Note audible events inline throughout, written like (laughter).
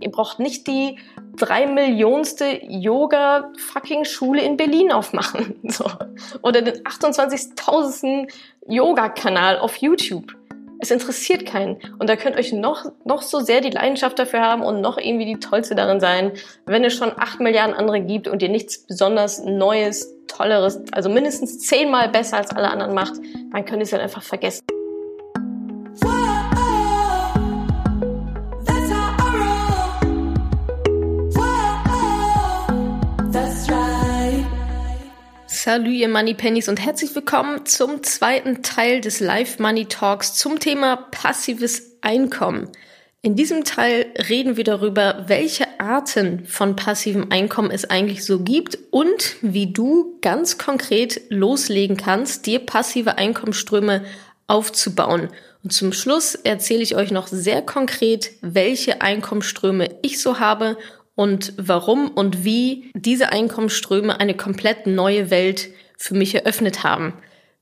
Ihr braucht nicht die drei Millionste Yoga-fucking-Schule in Berlin aufmachen. (laughs) So. Oder den 28.000. Yoga-Kanal auf YouTube. Es interessiert keinen. Und da könnt euch noch, noch so sehr die Leidenschaft dafür haben und noch irgendwie die Tollste darin sein, wenn es schon acht Milliarden andere gibt und ihr nichts besonders Neues, Tolleres, also mindestens zehnmal besser als alle anderen macht, dann könnt ihr es halt einfach vergessen. Salut, ihr Money Pennies und herzlich willkommen zum zweiten Teil des Live Money Talks zum Thema passives Einkommen. In diesem Teil reden wir darüber, welche Arten von passivem Einkommen es eigentlich so gibt und wie du ganz konkret loslegen kannst, dir passive Einkommensströme aufzubauen. Und zum Schluss erzähle ich euch noch sehr konkret, welche Einkommensströme ich so habe und warum und wie diese Einkommensströme eine komplett neue Welt für mich eröffnet haben.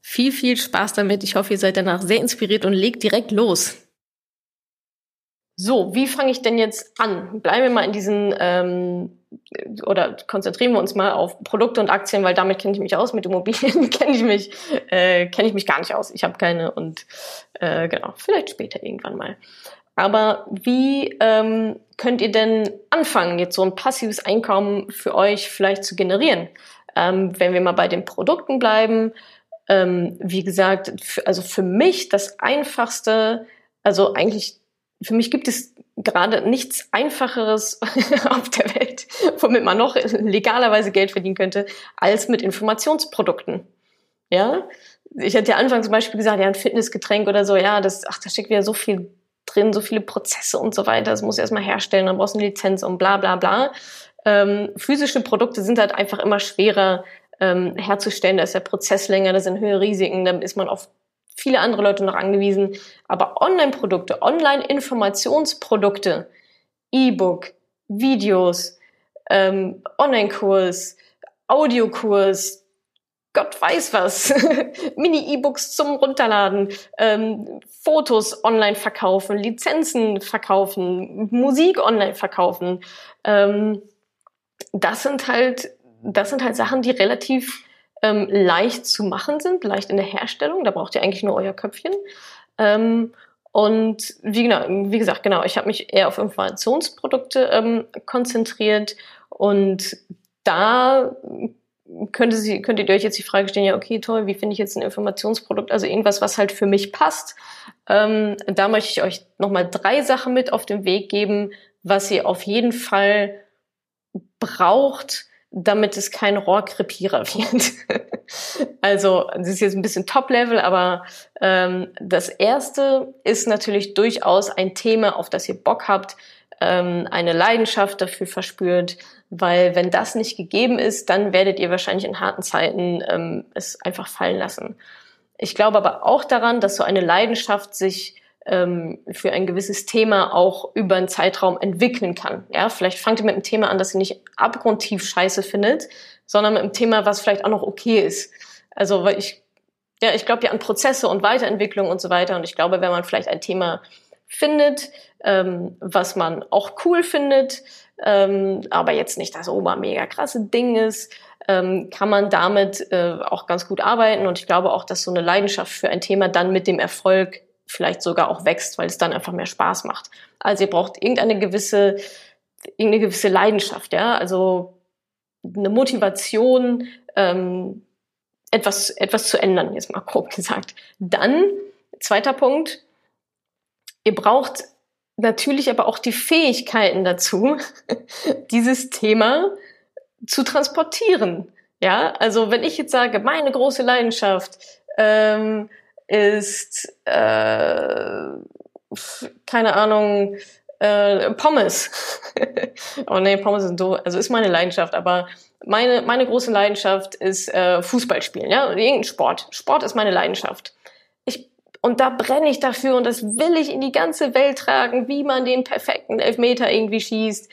Viel, viel Spaß damit. Ich hoffe, ihr seid danach sehr inspiriert und legt direkt los. So, wie fange ich denn jetzt an? Bleiben wir mal in diesen ähm, oder konzentrieren wir uns mal auf Produkte und Aktien, weil damit kenne ich mich aus. Mit Immobilien (laughs) kenne ich mich äh, kenne ich mich gar nicht aus. Ich habe keine und äh, genau vielleicht später irgendwann mal. Aber wie ähm, könnt ihr denn anfangen, jetzt so ein passives Einkommen für euch vielleicht zu generieren? Ähm, wenn wir mal bei den Produkten bleiben, ähm, wie gesagt, also für mich das einfachste, also eigentlich für mich gibt es gerade nichts einfacheres (laughs) auf der Welt, womit man noch legalerweise Geld verdienen könnte, als mit Informationsprodukten. Ja, ich hatte ja anfangs zum Beispiel gesagt, ja, ein Fitnessgetränk oder so, ja, das, ach, da steckt wieder so viel drin, so viele Prozesse und so weiter. Das muss erstmal herstellen, dann brauchst du eine Lizenz und bla bla bla. Ähm, physische Produkte sind halt einfach immer schwerer ähm, herzustellen. Da ist der Prozess länger, da sind höhere Risiken, dann ist man auf viele andere Leute noch angewiesen. Aber Online-Produkte, Online-Informationsprodukte, E-Book, Videos, ähm, Online-Kurs, Audiokurs, Gott weiß was, (laughs) Mini-E-Books zum Runterladen, ähm, Fotos online verkaufen, Lizenzen verkaufen, Musik online verkaufen. Ähm, das sind halt, das sind halt Sachen, die relativ ähm, leicht zu machen sind, leicht in der Herstellung. Da braucht ihr eigentlich nur euer Köpfchen. Ähm, und wie, genau, wie gesagt, genau, ich habe mich eher auf Informationsprodukte ähm, konzentriert und da könnte sie, könntet ihr euch jetzt die Frage stellen, ja, okay, toll, wie finde ich jetzt ein Informationsprodukt? Also irgendwas, was halt für mich passt. Ähm, da möchte ich euch nochmal drei Sachen mit auf den Weg geben, was ihr auf jeden Fall braucht, damit es kein Rohrkrepierer (laughs) wird. also, das ist jetzt ein bisschen Top-Level, aber ähm, das erste ist natürlich durchaus ein Thema, auf das ihr Bock habt, ähm, eine Leidenschaft dafür verspürt, weil wenn das nicht gegeben ist, dann werdet ihr wahrscheinlich in harten Zeiten ähm, es einfach fallen lassen. Ich glaube aber auch daran, dass so eine Leidenschaft sich ähm, für ein gewisses Thema auch über einen Zeitraum entwickeln kann. Ja, vielleicht fangt ihr mit einem Thema an, das ihr nicht abgrundtief scheiße findet, sondern mit einem Thema, was vielleicht auch noch okay ist. Also, weil ich, ja, ich glaube ja an Prozesse und Weiterentwicklung und so weiter. Und ich glaube, wenn man vielleicht ein Thema findet, ähm, was man auch cool findet, ähm, aber jetzt nicht das obermega krasse Ding ist, ähm, kann man damit äh, auch ganz gut arbeiten. Und ich glaube auch, dass so eine Leidenschaft für ein Thema dann mit dem Erfolg vielleicht sogar auch wächst, weil es dann einfach mehr Spaß macht. Also ihr braucht irgendeine gewisse, irgendeine gewisse Leidenschaft, ja, also eine Motivation, ähm, etwas, etwas zu ändern, jetzt mal grob gesagt. Dann, zweiter Punkt, ihr braucht natürlich aber auch die Fähigkeiten dazu, (laughs) dieses Thema zu transportieren. Ja, also wenn ich jetzt sage, meine große Leidenschaft ähm, ist, äh, keine Ahnung, äh, Pommes. (laughs) oh nee, Pommes sind doof. Also ist meine Leidenschaft, aber meine, meine große Leidenschaft ist äh, Fußball spielen, ja, irgendein Sport. Sport ist meine Leidenschaft. Und da brenne ich dafür und das will ich in die ganze Welt tragen, wie man den perfekten Elfmeter irgendwie schießt.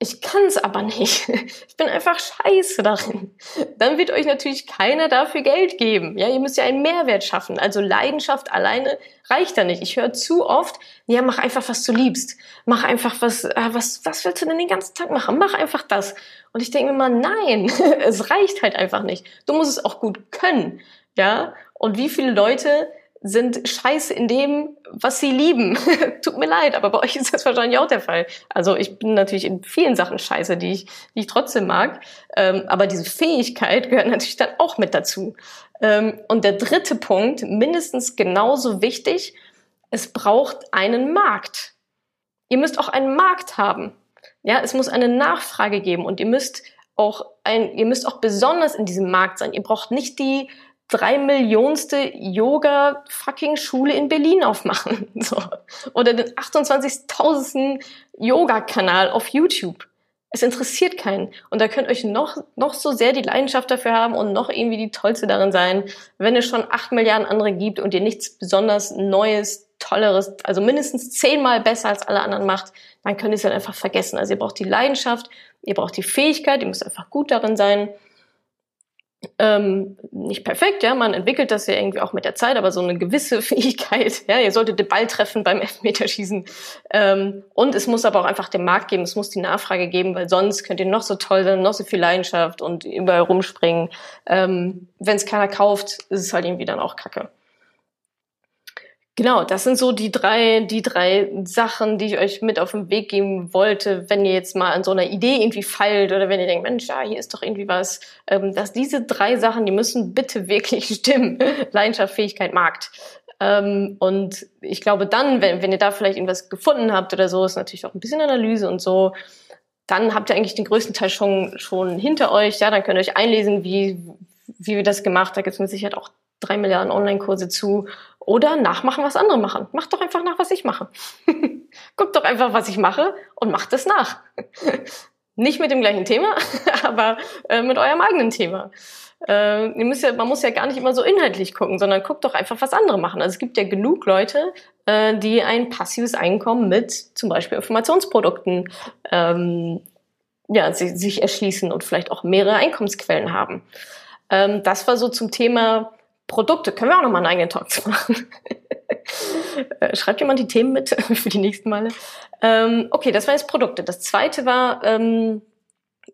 Ich kann es aber nicht. (laughs) Ich bin einfach scheiße darin. Dann wird euch natürlich keiner dafür Geld geben. Ja, ihr müsst ja einen Mehrwert schaffen. Also Leidenschaft alleine reicht da nicht. Ich höre zu oft, ja, mach einfach, was du liebst. Mach einfach was, äh, was, was willst du denn den ganzen Tag machen? Mach einfach das. Und ich denke mir mal, nein, (laughs) es reicht halt einfach nicht. Du musst es auch gut können. Ja, und wie viele Leute sind scheiße in dem, was sie lieben. (laughs) Tut mir leid, aber bei euch ist das wahrscheinlich auch der Fall. Also ich bin natürlich in vielen Sachen scheiße, die ich, die ich trotzdem mag. Ähm, aber diese Fähigkeit gehört natürlich dann auch mit dazu. Ähm, und der dritte Punkt, mindestens genauso wichtig, es braucht einen Markt. Ihr müsst auch einen Markt haben. Ja, es muss eine Nachfrage geben und ihr müsst auch ein, ihr müsst auch besonders in diesem Markt sein. Ihr braucht nicht die drei Millionste Yoga-Fucking-Schule in Berlin aufmachen. (laughs) So. Oder den 28.000. Yoga-Kanal auf YouTube. Es interessiert keinen. Und da könnt euch noch, noch so sehr die Leidenschaft dafür haben und noch irgendwie die Tollste darin sein, wenn es schon acht Milliarden andere gibt und ihr nichts besonders Neues, Tolleres, also mindestens zehnmal besser als alle anderen macht, dann könnt ihr es halt einfach vergessen. Also ihr braucht die Leidenschaft, ihr braucht die Fähigkeit, ihr müsst einfach gut darin sein ähm, nicht perfekt, ja, man entwickelt das ja irgendwie auch mit der Zeit, aber so eine gewisse (laughs) Fähigkeit, ja, ihr solltet den Ball treffen beim Elfmeterschießen ähm, und es muss aber auch einfach den Markt geben, es muss die Nachfrage geben, weil sonst könnt ihr noch so toll sein, noch so viel Leidenschaft und überall rumspringen. Ähm, Wenn es keiner kauft, ist es halt irgendwie dann auch Kacke. Genau, das sind so die drei, die drei Sachen, die ich euch mit auf den Weg geben wollte, wenn ihr jetzt mal an so einer Idee irgendwie feilt oder wenn ihr denkt, Mensch, ja, hier ist doch irgendwie was, ähm, dass diese drei Sachen, die müssen bitte (laughs) wirklich stimmen. Leidenschaft, Fähigkeit, Markt. Ähm, und ich glaube dann, wenn, wenn ihr da vielleicht irgendwas gefunden habt oder so, ist natürlich auch ein bisschen Analyse und so, dann habt ihr eigentlich den größten Teil schon, schon hinter euch. Ja, dann könnt ihr euch einlesen, wie, wie wir das gemacht. Da gibt es mit Sicherheit auch drei Milliarden Online-Kurse zu oder nachmachen, was andere machen. Macht doch einfach nach, was ich mache. (laughs) Guckt doch einfach, was ich mache und macht es nach. (laughs) Nicht mit dem gleichen Thema, (laughs) aber äh, mit eurem eigenen Thema. Äh, ihr müsst ja, man muss ja gar nicht immer so inhaltlich gucken, sondern guckt doch einfach, was andere machen. Also es gibt ja genug Leute, äh, die ein passives Einkommen mit zum Beispiel Informationsprodukten ähm, ja, sich, sich erschließen und vielleicht auch mehrere Einkommensquellen haben. Ähm, das war so zum Thema Produkte. Können wir auch nochmal einen eigenen Talk zu machen. (laughs) Äh, schreibt jemand die Themen mit (laughs) für die nächsten Male? Ähm, okay, das war jetzt Produkte. Das zweite war ähm,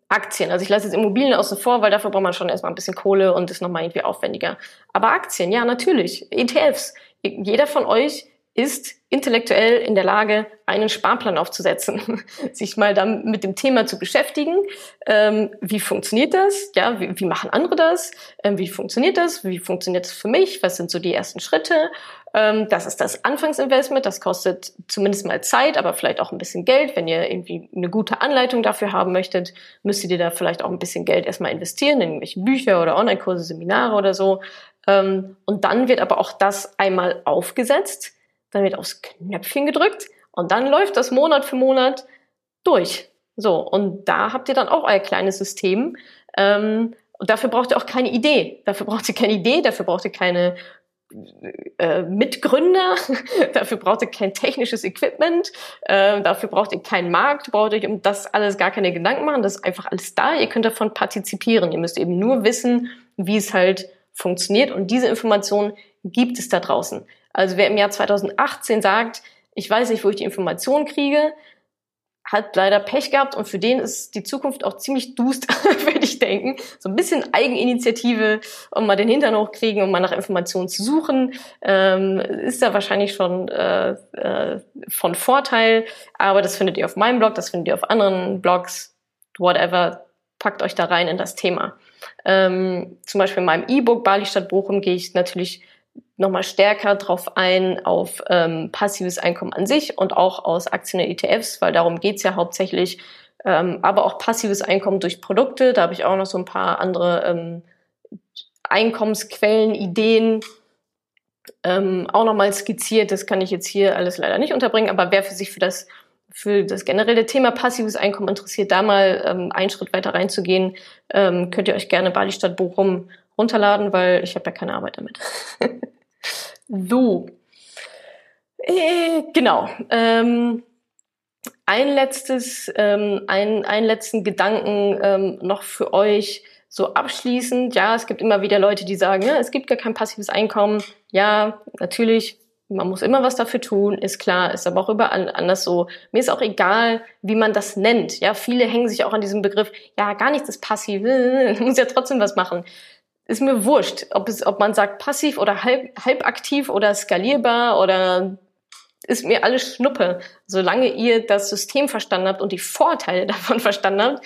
Aktien. Also ich lasse jetzt Immobilien außen vor, weil dafür braucht man schon erstmal ein bisschen Kohle und ist nochmal irgendwie aufwendiger. Aber Aktien, ja, natürlich. ETFs. Jeder von euch ist intellektuell in der Lage, einen Sparplan aufzusetzen, (laughs) sich mal dann mit dem Thema zu beschäftigen. Ähm, wie funktioniert das? Ja, wie, wie machen andere das? Ähm, wie funktioniert das? Wie funktioniert das für mich? Was sind so die ersten Schritte? Ähm, das ist das Anfangsinvestment. Das kostet zumindest mal Zeit, aber vielleicht auch ein bisschen Geld. Wenn ihr irgendwie eine gute Anleitung dafür haben möchtet, müsstet ihr da vielleicht auch ein bisschen Geld erstmal investieren in irgendwelche Bücher oder Online-Kurse, Seminare oder so. Ähm, und dann wird aber auch das einmal aufgesetzt dann wird aufs Knöpfchen gedrückt und dann läuft das Monat für Monat durch. So, und da habt ihr dann auch euer kleines System. Ähm, und dafür braucht ihr auch keine Idee. Dafür braucht ihr keine Idee, dafür braucht ihr keine äh, Mitgründer, (laughs) dafür braucht ihr kein technisches Equipment, äh, dafür braucht ihr keinen Markt, braucht euch um das alles gar keine Gedanken machen, das ist einfach alles da, ihr könnt davon partizipieren. Ihr müsst eben nur wissen, wie es halt funktioniert und diese Informationen gibt es da draußen. Also wer im Jahr 2018 sagt, ich weiß nicht, wo ich die Informationen kriege, hat leider Pech gehabt und für den ist die Zukunft auch ziemlich dust, (laughs) würde ich denken. So ein bisschen Eigeninitiative und mal den Hintern hochkriegen, um mal nach Informationen zu suchen, ähm, ist da wahrscheinlich schon äh, äh, von Vorteil. Aber das findet ihr auf meinem Blog, das findet ihr auf anderen Blogs, whatever. Packt euch da rein in das Thema. Ähm, zum Beispiel in meinem E-Book Bali Stadt Bochum gehe ich natürlich nochmal stärker drauf ein, auf ähm, passives Einkommen an sich und auch aus Aktien und ETFs, weil darum geht's ja hauptsächlich, ähm, aber auch passives Einkommen durch Produkte. Da habe ich auch noch so ein paar andere ähm, Einkommensquellen, Ideen ähm, auch nochmal skizziert. Das kann ich jetzt hier alles leider nicht unterbringen, aber wer für sich für das für das generelle Thema passives Einkommen interessiert, da mal ähm, einen Schritt weiter reinzugehen, ähm, könnt ihr euch gerne Bali Stadt Bochum runterladen, weil ich habe ja keine Arbeit damit. (laughs) so. Äh, genau. Ähm, ein letztes, ähm, ein, einen letzten Gedanken ähm, noch für euch so abschließend. Ja, es gibt immer wieder Leute, die sagen, ja, es gibt gar kein passives Einkommen. Ja, natürlich, man muss immer was dafür tun, ist klar, ist aber auch überall anders so. Mir ist auch egal, wie man das nennt. Ja, viele hängen sich auch an diesem Begriff, ja, gar nichts ist passiv, (laughs) muss ja trotzdem was machen. Ist mir wurscht, ob es, ob man sagt passiv oder halb, halb aktiv oder skalierbar oder ist mir alles Schnuppe. Solange ihr das System verstanden habt und die Vorteile (laughs) davon verstanden habt,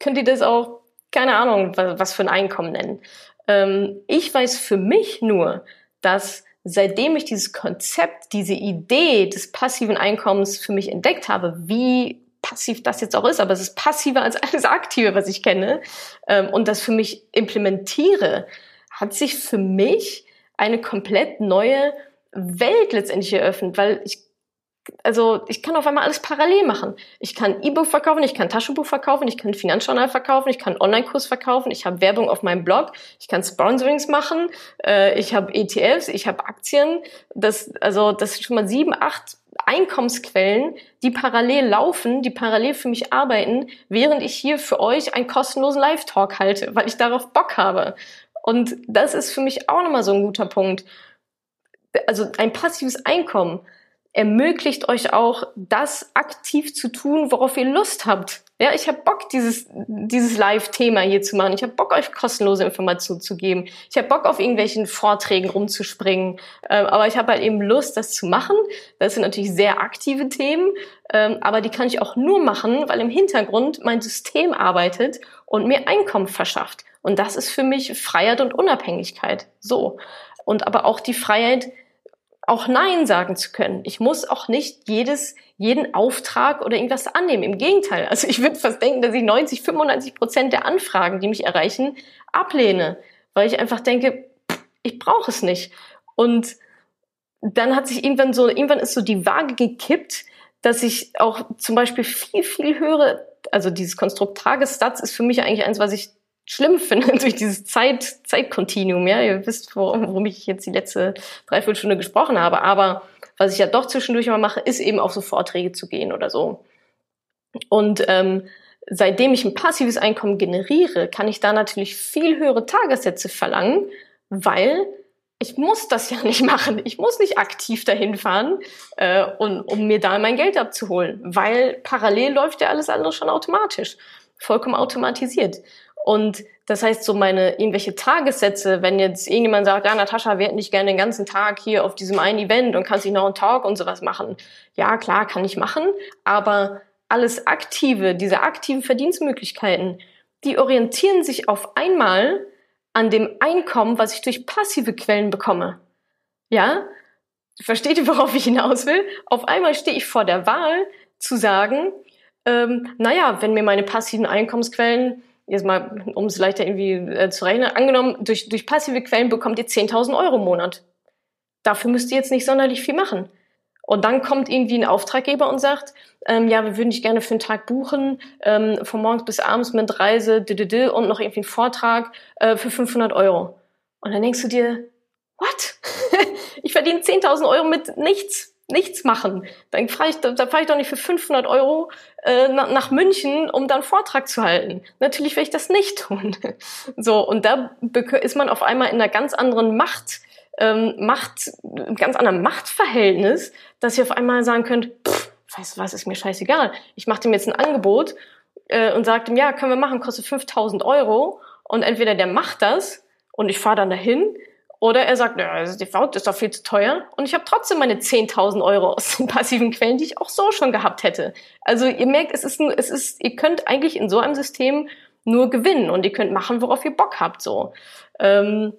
könnt ihr das auch, keine Ahnung, was für ein Einkommen nennen. Ähm, ich weiß für mich nur, dass seitdem ich dieses Konzept, diese Idee des passiven Einkommens für mich entdeckt habe, wie passiv das jetzt auch ist, aber es ist passiver als alles Aktive, was ich kenne, ähm, und das für mich implementiere, hat sich für mich eine komplett neue Welt letztendlich eröffnet, weil ich also ich kann auf einmal alles parallel machen. Ich kann E-Book verkaufen, ich kann Taschenbuch verkaufen, ich kann Finanzjournal verkaufen, ich kann Online-Kurs verkaufen, ich habe Werbung auf meinem Blog, ich kann Sponsorings machen, äh, ich habe ETFs, ich habe Aktien. Das, also das sind schon mal sieben, acht Einkommensquellen, die parallel laufen, die parallel für mich arbeiten, während ich hier für euch einen kostenlosen Live-Talk halte, weil ich darauf Bock habe. Und das ist für mich auch nochmal so ein guter Punkt. Also ein passives Einkommen ermöglicht euch auch, das aktiv zu tun, worauf ihr Lust habt. Ja, ich habe Bock, dieses, dieses Live-Thema hier zu machen. Ich habe Bock, euch kostenlose Informationen zu geben. Ich habe Bock, auf irgendwelchen Vorträgen rumzuspringen. Ähm, aber ich habe halt eben Lust, das zu machen. Das sind natürlich sehr aktive Themen, ähm, aber die kann ich auch nur machen, weil im Hintergrund mein System arbeitet und mir Einkommen verschafft. Und das ist für mich Freiheit und Unabhängigkeit. So. Und aber auch die Freiheit, auch Nein sagen zu können. Ich muss auch nicht jedes, jeden Auftrag oder irgendwas annehmen. Im Gegenteil. Also ich würde fast denken, dass ich 90, 95 Prozent der Anfragen, die mich erreichen, ablehne, weil ich einfach denke, ich brauche es nicht. Und dann hat sich irgendwann so, irgendwann ist so die Waage gekippt, dass ich auch zum Beispiel viel, viel höre, also dieses Konstrukt Tagessatz ist für mich eigentlich eins, was ich schlimm finde (laughs) durch dieses Zeit, Zeitkontinuum. Ja, ihr wisst, worum ich jetzt die letzte Dreiviertelstunde gesprochen habe. Aber was ich ja doch zwischendurch immer mache, ist eben auf so Vorträge zu gehen oder so. Und ähm, seitdem ich ein passives Einkommen generiere, kann ich da natürlich viel höhere Tagessätze verlangen, weil ich muss das ja (laughs) nicht machen. Ich muss nicht aktiv dahin fahren, äh, und, um mir da mein Geld abzuholen, weil parallel läuft ja alles andere schon automatisch, vollkommen automatisiert. Und das heißt, so meine irgendwelche Tagessätze, wenn jetzt irgendjemand sagt, ja, Natascha, wir hätten dich gerne den ganzen Tag hier auf diesem einen Event und kannst dich noch einen Talk und sowas machen. Ja, klar, kann ich machen, aber alles Aktive, diese aktiven Verdienstmöglichkeiten, die orientieren sich auf einmal an dem Einkommen, was ich durch passive Quellen bekomme. Ja? Versteht ihr, worauf ich hinaus will? Auf einmal stehe ich vor der Wahl zu sagen, ähm, naja, wenn mir meine passiven Einkommensquellen jetzt mal, um es leichter irgendwie äh, zu rechnen, angenommen, durch, durch passive Quellen bekommt ihr 10.000 Euro im Monat. Dafür müsst ihr jetzt nicht sonderlich viel machen. Und dann kommt irgendwie ein Auftraggeber und sagt, ähm, ja, wir würden dich gerne für einen Tag buchen, ähm, von morgens bis abends mit Reise, und noch irgendwie einen Vortrag äh, für 500 Euro. Und dann denkst du dir, what? (laughs) ich verdiene 10.000 Euro mit nichts nichts machen. Dann fahre ich, da fahre ich doch nicht für 500 Euro äh, nach, nach München, um dann Vortrag zu halten. Natürlich werde ich das nicht tun. (laughs) So, und da ist man auf einmal in einer ganz anderen Macht, ähm, Macht, ganz anderen Machtverhältnis, dass ihr auf einmal sagen könnt, pff, weißt du was, ist mir scheißegal. Ich mache dem jetzt ein Angebot äh, und sage dem, ja, können wir machen, kostet 5000 Euro. Und entweder der macht das und ich fahre dann dahin oder er sagt, ja, das ist doch viel zu teuer. Und ich habe trotzdem meine 10.000 Euro aus den (laughs) passiven Quellen, die ich auch so schon gehabt hätte. Also ihr merkt, es ist, es ist, ihr könnt eigentlich in so einem System nur gewinnen und ihr könnt machen, worauf ihr Bock habt, so. Ähm,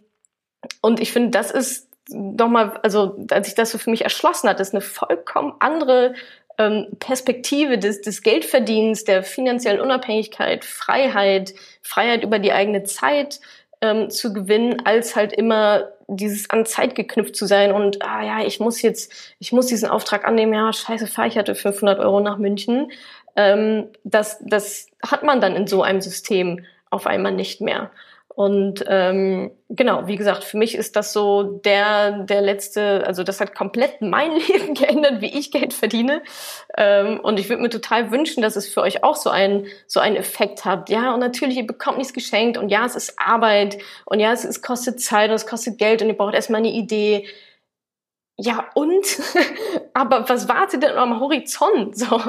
und ich finde, das ist doch mal, also als ich das so für mich erschlossen hat, ist eine vollkommen andere ähm, Perspektive des, des Geldverdienens, der finanziellen Unabhängigkeit, Freiheit, Freiheit über die eigene Zeit, ähm, zu gewinnen, als halt immer dieses an Zeit geknüpft zu sein und ah ja, ich muss jetzt, ich muss diesen Auftrag annehmen, ja, scheiße, fahr ich hatte 500 Euro nach München. Ähm, das, das hat man dann in so einem System auf einmal nicht mehr. Und ähm, genau, wie gesagt, für mich ist das so der, der letzte, also das hat komplett (laughs) mein Leben geändert, wie ich Geld verdiene. Ähm, und ich würde mir total wünschen, dass es für euch auch so einen, so einen Effekt hat. Ja, und natürlich, ihr bekommt nichts geschenkt und ja, es ist Arbeit und ja, es, es kostet Zeit und es kostet Geld und ihr braucht erstmal eine Idee ja und? (laughs) Aber was wartet denn am Horizont? So,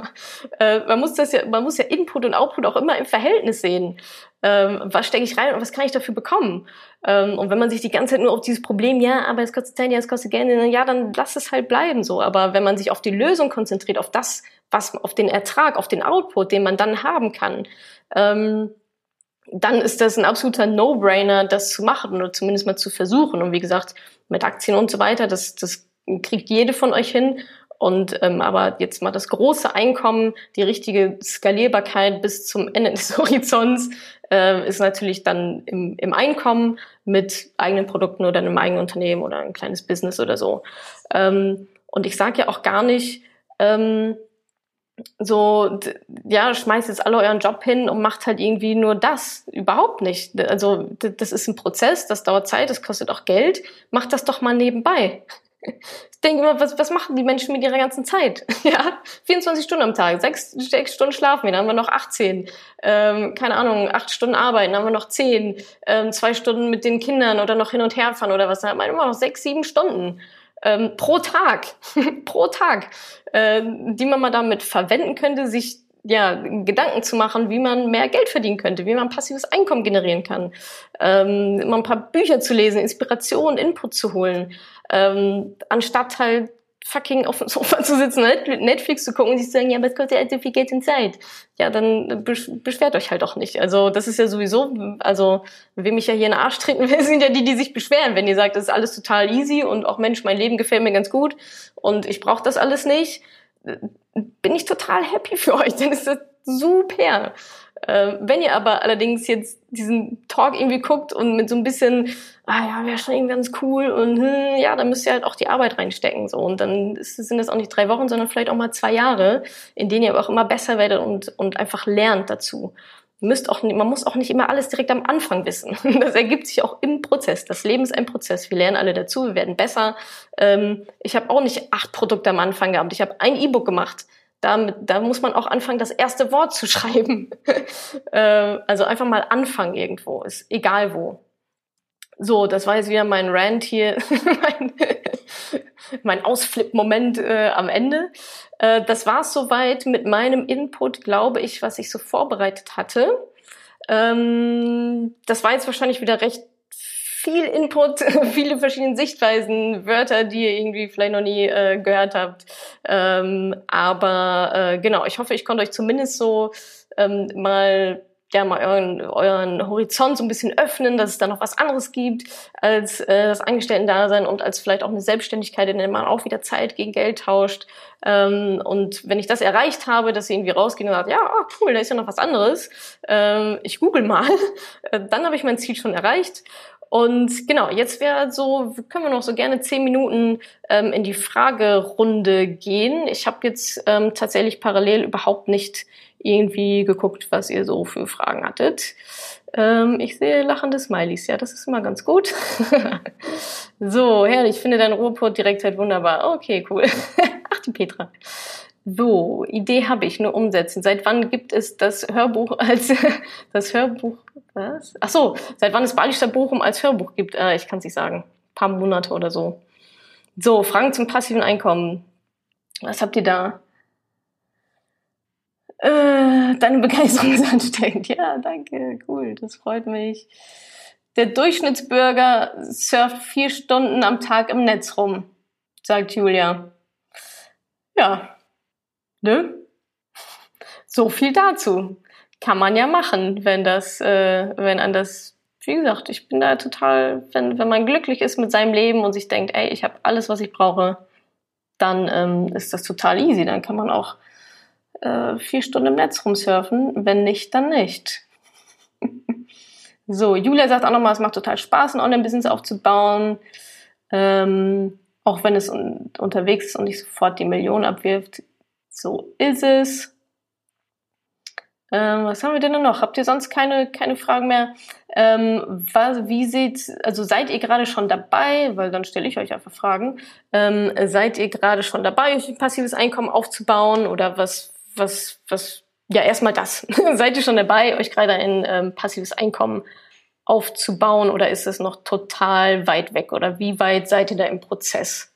äh, man muss das ja, man muss ja Input und Output auch immer im Verhältnis sehen. Ähm, was stecke ich rein und was kann ich dafür bekommen? Ähm, und wenn man sich die ganze Zeit nur auf dieses Problem, ja, aber es kostet Zeit, ja, es kostet Geld, ja, dann lass es halt bleiben so. Aber wenn man sich auf die Lösung konzentriert, auf das, was, auf den Ertrag, auf den Output, den man dann haben kann, ähm, dann ist das ein absoluter No-Brainer, das zu machen oder zumindest mal zu versuchen. Und wie gesagt, mit Aktien und so weiter, das, das kriegt jede von euch hin. Und ähm, aber jetzt mal das große Einkommen, die richtige Skalierbarkeit bis zum Ende des (laughs) Horizonts äh, ist natürlich dann im, im Einkommen mit eigenen Produkten oder einem eigenen Unternehmen oder ein kleines Business oder so. Ähm, und ich sage ja auch gar nicht, ähm, so, ja, schmeißt jetzt alle euren Job hin und macht halt irgendwie nur das. Überhaupt nicht. Also, das ist ein Prozess, das dauert Zeit, das kostet auch Geld. Macht das doch mal nebenbei. (laughs) Ich denke immer, was, was machen die Menschen mit ihrer ganzen Zeit? (laughs) ja, 24 Stunden am Tag, sechs, sechs Stunden schlafen wir, dann haben wir noch 18. Ähm, keine Ahnung, acht Stunden arbeiten, dann haben wir noch zehn. Ähm, zwei Stunden mit den Kindern oder noch hin und her fahren oder was, dann hat man immer noch sechs, sieben Stunden. Ähm, pro Tag, (laughs) pro Tag, äh, die man mal damit verwenden könnte, sich ja, Gedanken zu machen, wie man mehr Geld verdienen könnte, wie man passives Einkommen generieren kann, ähm, immer ein paar Bücher zu lesen, Inspiration, Input zu holen ähm, anstatt halt fucking auf dem (laughs) Sofa zu sitzen, Netflix zu gucken und sich zu sagen, ja, aber es kostet ja so viel Geld und Zeit. Ja, dann beschwert euch halt auch nicht. Also das ist ja sowieso, also wem mich ja hier in den Arsch treten (laughs) will, sind ja die, die sich beschweren, wenn ihr sagt, das ist alles total easy und auch Mensch, mein Leben gefällt mir ganz gut und ich brauche das alles nicht, bin ich total happy für euch, dann ist das super. Äh, wenn ihr aber allerdings jetzt diesen Talk irgendwie guckt und mit so ein bisschen, ah ja, wäre schon irgendwie ganz cool und hm, ja, dann müsst ihr halt auch die Arbeit reinstecken so und dann ist, sind das auch nicht drei Wochen, sondern vielleicht auch mal zwei Jahre, in denen ihr aber auch immer besser werdet und und einfach lernt dazu. Müsst auch, man muss auch nicht immer alles direkt am Anfang wissen. (laughs) Das ergibt sich auch im Prozess. Das Leben ist ein Prozess. Wir lernen alle dazu, wir werden besser. Ähm, ich habe auch nicht acht Produkte am Anfang gehabt. Ich habe ein E-Book gemacht da, da muss man auch anfangen, das erste Wort zu (laughs) schreiben. äh, also einfach mal anfangen irgendwo, ist egal wo. So, das war jetzt wieder mein Rant hier, (laughs) mein, mein Ausflip-Moment äh, am Ende. Äh, das war es soweit mit meinem Input, glaube ich, was ich so vorbereitet hatte. Ähm, das war jetzt wahrscheinlich wieder recht viel Input, (laughs) viele verschiedene Sichtweisen, Wörter, die ihr irgendwie vielleicht noch nie äh, gehört habt. Ähm, aber äh, genau, ich hoffe, ich konnte euch zumindest so ähm, mal ja mal euren, euren Horizont so ein bisschen öffnen, dass es da noch was anderes gibt als äh, das Angestellten-Dasein und als vielleicht auch eine Selbstständigkeit, in der man auch wieder Zeit gegen Geld tauscht. Ähm, und wenn ich das erreicht habe, dass sie irgendwie rausgehen und sagen, ja, oh, cool, da ist ja noch was anderes, ähm, ich google mal, (laughs) äh, dann habe ich mein Ziel schon erreicht. Und genau, jetzt wäre so, können wir noch so gerne zehn Minuten ähm, in die Fragerunde gehen. Ich habe jetzt ähm, tatsächlich parallel überhaupt nicht irgendwie geguckt, was ihr so für Fragen hattet. Ähm, ich sehe lachende Smileys, ja, das ist immer ganz gut. (laughs) so, herrlich, ich finde dein Ruhrpott-Direktheit wunderbar. Okay, cool. (laughs) Ach, die Petra. So, Idee habe ich, nur umsetzen. Seit wann gibt es das Hörbuch (laughs) als das Hörbuch? Was? Ach so, seit wann es Balistadt Bochum als Hörbuch gibt? Äh, ich kann es nicht sagen. Ein paar Monate oder so. So, Fragen zum passiven Einkommen. Was habt ihr da? Äh, deine Begeisterung ist (laughs) ansteckend. Ja, danke, cool, das freut mich. Der Durchschnittsbürger surft vier Stunden am Tag im Netz rum, sagt Julia. Ja, Ne? So viel dazu. Kann man ja machen, wenn das, äh, wenn an das, wie gesagt, ich bin da total, wenn, wenn man glücklich ist mit seinem Leben und sich denkt, ey, ich habe alles, was ich brauche, dann ähm, ist das total easy. Dann kann man auch äh, vier Stunden im Netz rumsurfen. Wenn nicht, dann nicht. (laughs) so, Julia sagt auch nochmal, es macht total Spaß, ein Online-Business aufzubauen. Ähm, auch wenn es un unterwegs ist und nicht sofort die Million abwirft, so ist es. Ähm, was haben wir denn noch? Habt ihr sonst keine, keine Fragen mehr? Ähm, was, wie sieht, also seid ihr gerade schon dabei, weil dann stelle ich euch einfach Fragen, ähm, seid ihr gerade schon dabei, euch ein passives Einkommen aufzubauen oder was, was, was, ja, erstmal das. (laughs) seid ihr schon dabei, euch gerade ein ähm, passives Einkommen aufzubauen oder ist es noch total weit weg oder wie weit seid ihr da im Prozess?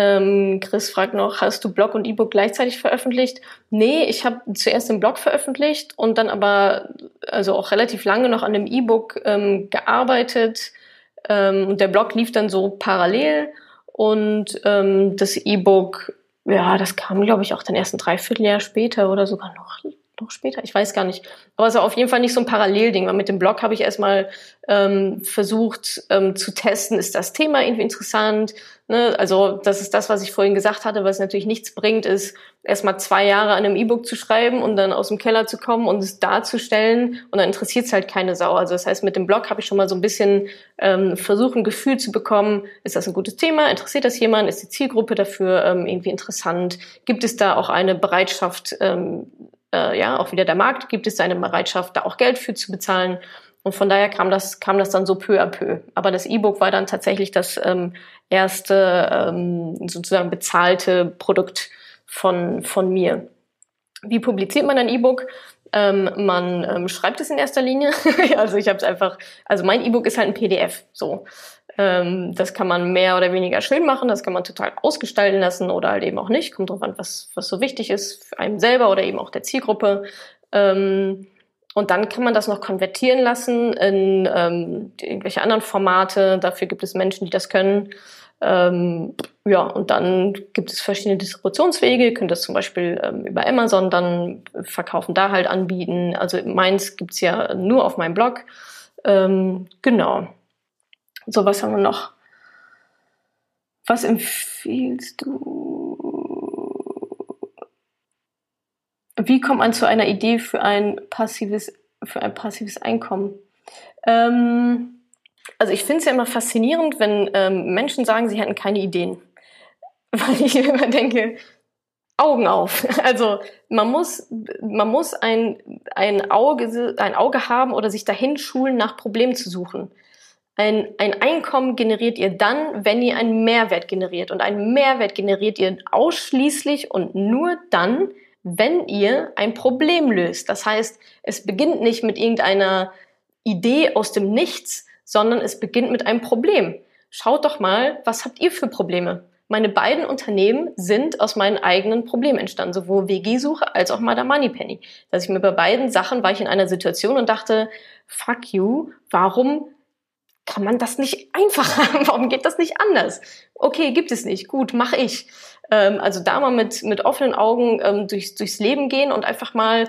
Ähm, Chris fragt noch, hast du Blog und E-Book gleichzeitig veröffentlicht? Nee, ich habe zuerst den Blog veröffentlicht und dann aber also auch relativ lange noch an dem E-Book ähm, gearbeitet. Ähm, und der Blog lief dann so parallel und ähm, das E-Book, ja, das kam, glaube ich, auch dann erst ein Dreivierteljahr später oder sogar noch noch später, ich weiß gar nicht. Aber es war auf jeden Fall nicht so ein Parallelding, weil mit dem Blog habe ich erstmal ähm, versucht ähm, zu testen, ist das Thema irgendwie interessant. Ne? Also das ist das, was ich vorhin gesagt hatte, was natürlich nichts bringt, ist erstmal zwei Jahre an einem E-Book zu schreiben und dann aus dem Keller zu kommen und es darzustellen und dann interessiert es halt keine Sau. Also das heißt, mit dem Blog habe ich schon mal so ein bisschen ähm, versucht, ein Gefühl zu bekommen, ist das ein gutes Thema, interessiert das jemand, ist die Zielgruppe dafür ähm, irgendwie interessant, gibt es da auch eine Bereitschaft, ähm, äh, ja, auch wieder der Markt, gibt es seine Bereitschaft, da auch Geld für zu bezahlen. Und von daher kam das, kam das dann so peu à peu. Aber das E-Book war dann tatsächlich das ähm, erste ähm, sozusagen bezahlte Produkt von, von mir. Wie publiziert man ein E-Book? Ähm, man ähm, schreibt es in erster Linie. (laughs) also ich habe es einfach, also mein E-Book ist halt ein PDF. So, das kann man mehr oder weniger schön machen, das kann man total ausgestalten lassen oder halt eben auch nicht. Kommt drauf an, was, was so wichtig ist für einen selber oder eben auch der Zielgruppe. Ähm, und dann kann man das noch konvertieren lassen in ähm, irgendwelche anderen Formate. Dafür gibt es Menschen, die das können. Ähm, ja, und dann gibt es verschiedene Distributionswege. Ihr könnt das zum Beispiel ähm, über Amazon dann verkaufen, da halt anbieten. Also meins gibt's ja nur auf meinem Blog. Ähm, genau. So, was haben wir noch? Was empfiehlst du? Wie kommt man zu einer Idee für ein passives, für ein passives Einkommen? Ähm, also ich finde es ja immer faszinierend, wenn ähm, Menschen sagen, sie hätten keine Ideen. (laughs) Weil ich immer denke, Augen auf. (laughs) Also man muss, man muss ein, ein, Auge, ein Auge haben oder sich dahin schulen, nach Problemen zu suchen. Ein, ein Einkommen generiert ihr dann, wenn ihr einen Mehrwert generiert. Und einen Mehrwert generiert ihr ausschließlich und nur dann, wenn ihr ein Problem löst. Das heißt, es beginnt nicht mit irgendeiner Idee aus dem Nichts, sondern es beginnt mit einem Problem. Schaut doch mal, was habt ihr für Probleme? Meine beiden Unternehmen sind aus meinen eigenen Problemen entstanden, sowohl WG-Suche als auch mal der Moneypenny. Dass ich mir bei beiden Sachen war ich in einer Situation und dachte, fuck you, warum kann man das nicht einfach haben? (laughs) Warum geht das nicht anders? Okay, gibt es nicht. Gut, mache ich. Ähm, also da mal mit, mit offenen Augen ähm, durchs, durchs Leben gehen und einfach mal,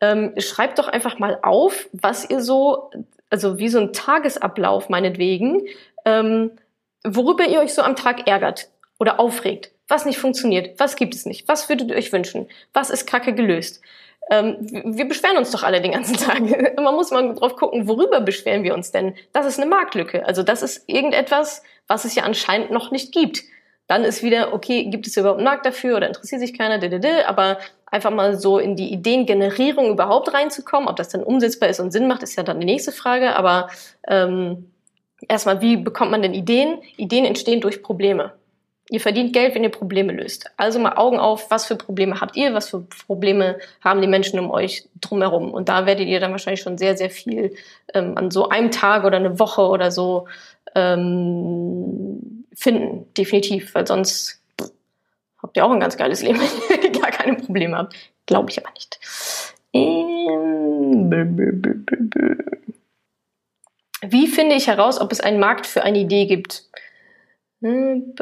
ähm, schreibt doch einfach mal auf, was ihr so, also wie so ein Tagesablauf meinetwegen, ähm, worüber ihr euch so am Tag ärgert oder aufregt. Was nicht funktioniert, was gibt es nicht, was würdet ihr euch wünschen, was ist kacke gelöst. Ähm, wir beschweren uns doch alle den ganzen Tag. (laughs) Man muss mal drauf gucken, worüber beschweren wir uns denn? Das ist eine Marktlücke. Also das ist irgendetwas, was es ja anscheinend noch nicht gibt. Dann ist wieder, okay, gibt es überhaupt einen Markt dafür oder interessiert sich keiner, aber einfach mal so in die Ideengenerierung überhaupt reinzukommen, ob das dann umsetzbar ist und Sinn macht, ist ja dann die nächste Frage, aber ähm, erstmal, wie bekommt man denn Ideen? Ideen entstehen durch Probleme. Ihr verdient Geld, wenn ihr Probleme löst. Also mal Augen auf, was für Probleme habt ihr, was für Probleme haben die Menschen um euch drumherum. Und da werdet ihr dann wahrscheinlich schon sehr, sehr viel ähm, an so einem Tag oder eine Woche oder so ähm, finden. Definitiv, weil sonst habt ihr auch ein ganz geiles Leben, (laughs) wenn ihr gar keine Probleme habt. Glaube ich aber nicht. Ähm, Wie finde ich heraus, ob es einen Markt für eine Idee gibt? Hm,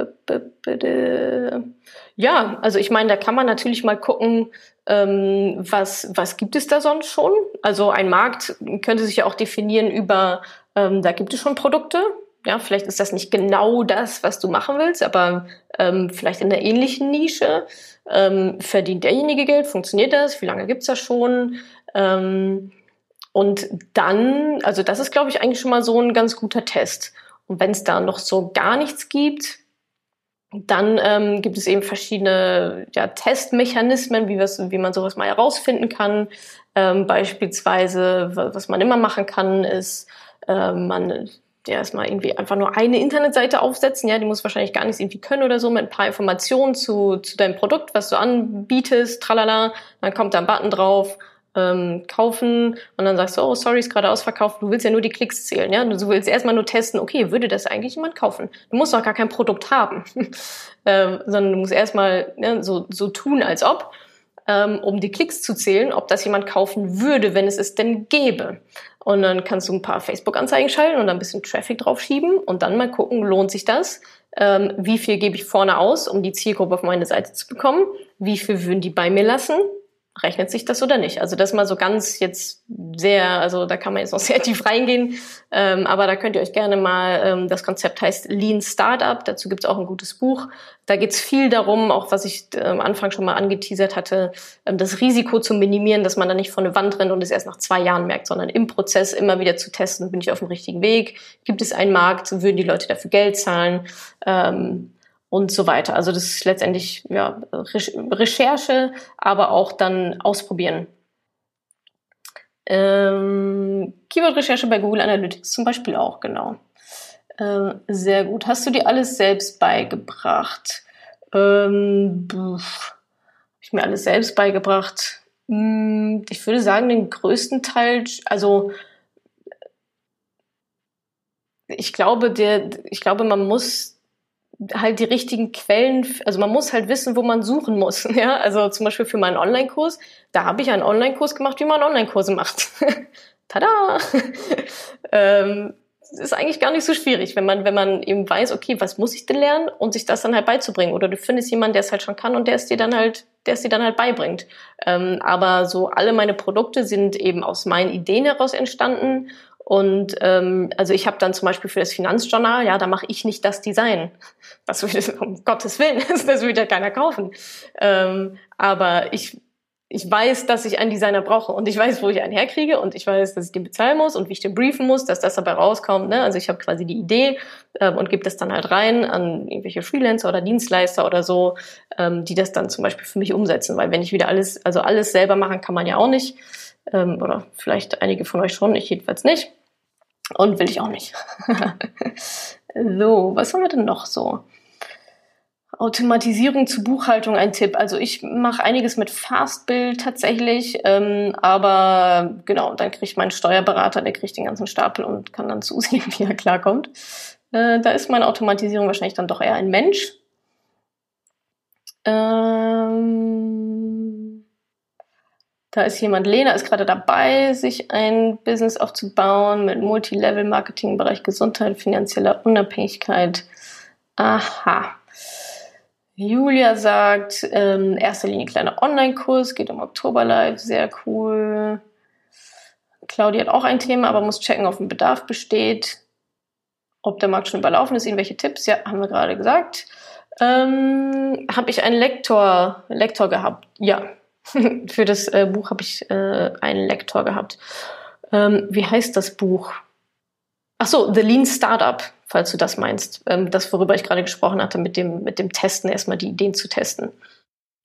ja, also ich meine, da kann man natürlich mal gucken, ähm, was, was gibt es da sonst schon? Also ein Markt könnte sich ja auch definieren über, ähm, da gibt es schon Produkte. Ja, vielleicht ist das nicht genau das, was du machen willst, aber ähm, vielleicht in einer ähnlichen Nische. Ähm, verdient derjenige Geld? Funktioniert das? Wie lange gibt's das schon? Ähm, und dann, also das ist, glaube ich, eigentlich schon mal so ein ganz guter Test. Und wenn es da noch so gar nichts gibt, Dann ähm, gibt es eben verschiedene ja, Testmechanismen, wie, wie man sowas mal herausfinden kann. Ähm, beispielsweise, was man immer machen kann, ist, äh, man ja erstmal irgendwie einfach nur eine Internetseite aufsetzen, ja, die muss wahrscheinlich gar nichts irgendwie können oder so, mit ein paar Informationen zu, zu deinem Produkt, was du anbietest, tralala, dann kommt da ein Button drauf, ähm, kaufen und dann sagst du, oh, sorry, ist gerade ausverkauft, du willst ja nur die Klicks zählen, ja, du willst erstmal nur testen, okay, würde das eigentlich jemand kaufen? Du musst doch gar kein Produkt haben, (laughs) ähm, sondern du musst erstmal ja, so, so tun, als ob, ähm, um die Klicks zu zählen, ob das jemand kaufen würde, wenn es es denn gäbe. Und dann kannst du ein paar Facebook-Anzeigen schalten und dann ein bisschen Traffic drauf schieben und dann mal gucken, lohnt sich das? Ähm, wie viel gebe ich vorne aus, um die Zielgruppe auf meine Seite zu bekommen? Wie viel würden die bei mir lassen? Rechnet sich das oder nicht? Also das mal so ganz jetzt sehr, also da kann man jetzt noch sehr tief reingehen, ähm, aber da könnt ihr euch gerne mal, ähm, das Konzept heißt Lean Startup, dazu gibt es auch ein gutes Buch. Da geht es viel darum, auch was ich äh, am Anfang schon mal angeteasert hatte, ähm, das Risiko zu minimieren, dass man da nicht vor eine Wand rennt und es erst nach zwei Jahren merkt, sondern im Prozess immer wieder zu testen, bin ich auf dem richtigen Weg, gibt es einen Markt, würden die Leute dafür Geld zahlen, ähm, und so weiter. Also das ist letztendlich ja, Recherche, aber auch dann ausprobieren. Ähm, Keyword-Recherche bei Google Analytics zum Beispiel auch, genau. Ähm, sehr gut. Hast du dir alles selbst beigebracht? Ähm, Habe ich mir alles selbst beigebracht? Hm, ich würde sagen, den größten Teil, also ich glaube, der, ich glaube, man muss halt die richtigen Quellen, also man muss halt wissen, wo man suchen muss. (laughs) Ja, also zum Beispiel für meinen Online-Kurs, da habe ich einen Online-Kurs gemacht, wie man Online-Kurse macht. (laughs) Tada! (laughs) ähm, ist eigentlich gar nicht so schwierig, wenn man, wenn man eben weiß, okay, was muss ich denn lernen und sich das dann halt beizubringen. Oder du findest jemanden, der es halt schon kann und der es dir dann halt, der es dir dann halt beibringt. Ähm, aber so alle meine Produkte sind eben aus meinen Ideen heraus entstanden und ähm, also ich habe dann zum Beispiel für das Finanzjournal, ja, da mache ich nicht das Design. Das würde, (laughs) um Gottes Willen, (laughs) das würde ja keiner kaufen. Ähm, aber ich, ich weiß, dass ich einen Designer brauche und ich weiß, wo ich einen herkriege und ich weiß, dass ich den bezahlen muss und wie ich den briefen muss, dass das dabei rauskommt. Ne? Also ich habe quasi die Idee ähm, und gebe das dann halt rein an irgendwelche Freelancer oder Dienstleister oder so, ähm, die das dann zum Beispiel für mich umsetzen. Weil wenn ich wieder alles, also alles selber machen kann man ja auch nicht. Ähm, oder vielleicht einige von euch schon, ich jedenfalls nicht. Und will ich auch nicht. (laughs) so, was haben wir denn noch so? Automatisierung zu Buchhaltung ein Tipp. Also ich mache einiges mit Fastbill tatsächlich, ähm, aber genau, dann kriegt mein Steuerberater, der kriegt den ganzen Stapel und kann dann (laughs) zusehen, wie er klarkommt. Äh, da ist meine Automatisierung wahrscheinlich dann doch eher ein Mensch. Ähm, da ist jemand, Lena ist gerade dabei, sich ein Business aufzubauen mit Multilevel-Marketing im Bereich Gesundheit, finanzieller Unabhängigkeit. Aha. Julia sagt, ähm, erster Linie kleiner Online-Kurs, geht im Oktober live, sehr cool. Claudia hat auch ein Thema, aber muss checken, ob ein Bedarf besteht. Ob der Markt schon überlaufen ist, irgendwelche Tipps? Ja, haben wir gerade gesagt. Ähm, habe ich einen Lektor, Lektor gehabt? Ja, (laughs) Für das äh, Buch habe ich äh, einen Lektor gehabt. Ähm, wie heißt das Buch? Ach so, The Lean Startup, falls du das meinst. Ähm, das, worüber ich gerade gesprochen hatte, mit dem, mit dem Testen, erstmal die Ideen zu testen.